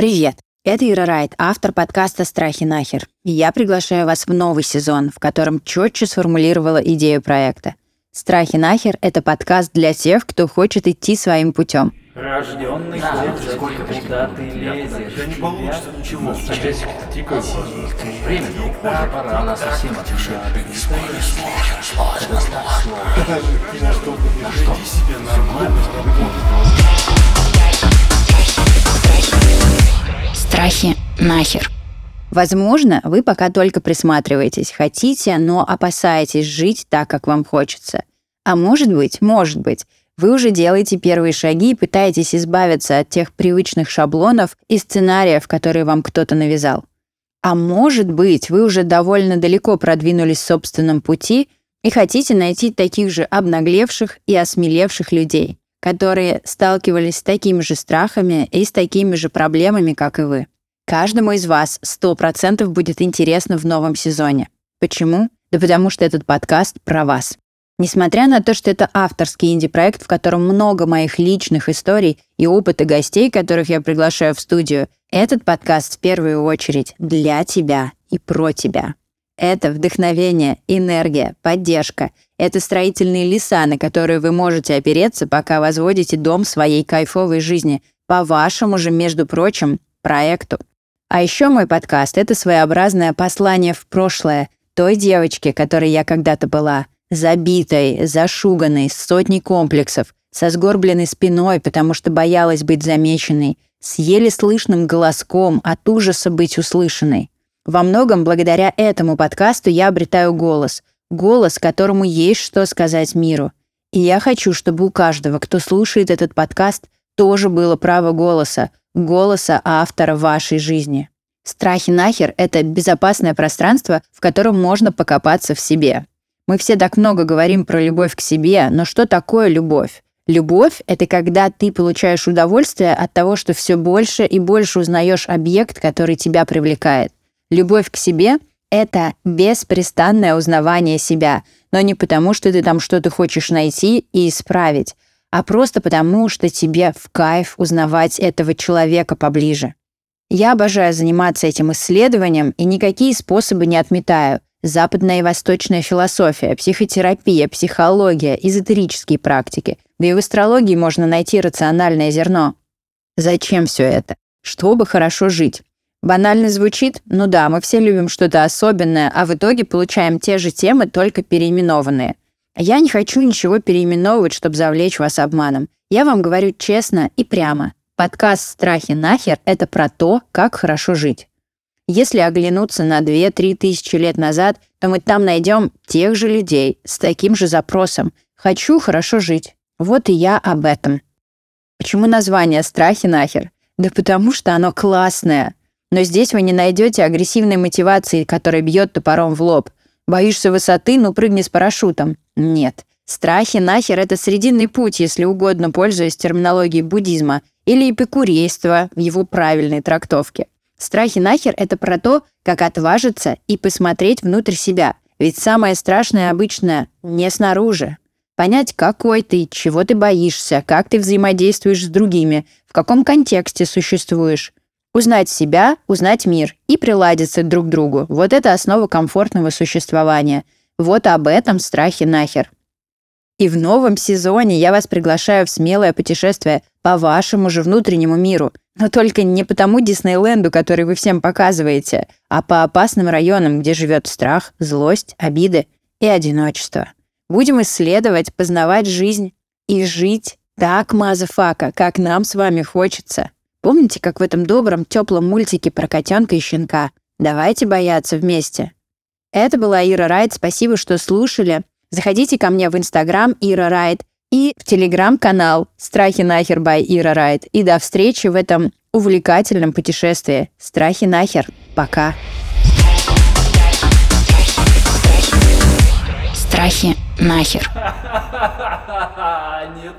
Привет! Это Ира Райт, автор подкаста «Страхи нахер». И я приглашаю вас в новый сезон, в котором четче сформулировала идею проекта. «Страхи нахер» — это подкаст для тех, кто хочет идти своим путем. Рожденный Да, хлопчик, сколько куда ты лезешь? Да не получится ничего. Часики-то тикают. Время не уходит, пора, она совсем отвечает. Страхи нахер. Возможно, вы пока только присматриваетесь, хотите, но опасаетесь жить так, как вам хочется. А может быть, может быть, вы уже делаете первые шаги и пытаетесь избавиться от тех привычных шаблонов и сценариев, которые вам кто-то навязал. А может быть, вы уже довольно далеко продвинулись в собственном пути и хотите найти таких же обнаглевших и осмелевших людей, которые сталкивались с такими же страхами и с такими же проблемами, как и вы. Каждому из вас 100% будет интересно в новом сезоне. Почему? Да потому что этот подкаст про вас. Несмотря на то, что это авторский инди-проект, в котором много моих личных историй и опыта гостей, которых я приглашаю в студию, этот подкаст в первую очередь для тебя и про тебя. Это вдохновение, энергия, поддержка. Это строительные леса, на которые вы можете опереться, пока возводите дом своей кайфовой жизни, по вашему же, между прочим, проекту. А еще мой подкаст — это своеобразное послание в прошлое той девочке, которой я когда-то была — Забитой, зашуганной, с сотней комплексов, со сгорбленной спиной, потому что боялась быть замеченной, с еле слышным голоском от ужаса быть услышанной. Во многом благодаря этому подкасту я обретаю голос. Голос, которому есть что сказать миру. И я хочу, чтобы у каждого, кто слушает этот подкаст, тоже было право голоса, голоса автора вашей жизни. Страхи нахер — это безопасное пространство, в котором можно покопаться в себе. Мы все так много говорим про любовь к себе, но что такое любовь? Любовь — это когда ты получаешь удовольствие от того, что все больше и больше узнаешь объект, который тебя привлекает. Любовь к себе — это беспрестанное узнавание себя, но не потому, что ты там что-то хочешь найти и исправить, а просто потому, что тебе в кайф узнавать этого человека поближе. Я обожаю заниматься этим исследованием и никакие способы не отметаю — Западная и восточная философия, психотерапия, психология, эзотерические практики. Да и в астрологии можно найти рациональное зерно. Зачем все это? Чтобы хорошо жить. Банально звучит? Ну да, мы все любим что-то особенное, а в итоге получаем те же темы, только переименованные. Я не хочу ничего переименовывать, чтобы завлечь вас обманом. Я вам говорю честно и прямо. Подкаст «Страхи нахер» — это про то, как хорошо жить. Если оглянуться на 2-3 тысячи лет назад, то мы там найдем тех же людей с таким же запросом «хочу хорошо жить». Вот и я об этом. Почему название «Страхи нахер»? Да потому что оно классное. Но здесь вы не найдете агрессивной мотивации, которая бьет топором в лоб. Боишься высоты, ну прыгни с парашютом. Нет. Страхи нахер — это срединный путь, если угодно, пользуясь терминологией буддизма, или эпикурейства в его правильной трактовке. Страхи нахер — это про то, как отважиться и посмотреть внутрь себя. Ведь самое страшное обычно не снаружи. Понять, какой ты, чего ты боишься, как ты взаимодействуешь с другими, в каком контексте существуешь. Узнать себя, узнать мир и приладиться друг к другу. Вот это основа комфортного существования. Вот об этом страхи нахер. И в новом сезоне я вас приглашаю в смелое путешествие по вашему же внутреннему миру. Но только не по тому Диснейленду, который вы всем показываете, а по опасным районам, где живет страх, злость, обиды и одиночество. Будем исследовать, познавать жизнь и жить так, motherfucker, как нам с вами хочется. Помните, как в этом добром, теплом мультике про котенка и щенка? Давайте бояться вместе. Это была Ира Райт. Спасибо, что слушали. Заходите ко мне в Инстаграм Ира Райт и в телеграм-канал «Страхи нахер by Ира Райт». И до встречи в этом увлекательном путешествии. Страхи нахер. Пока. Страхи нахер. Нет,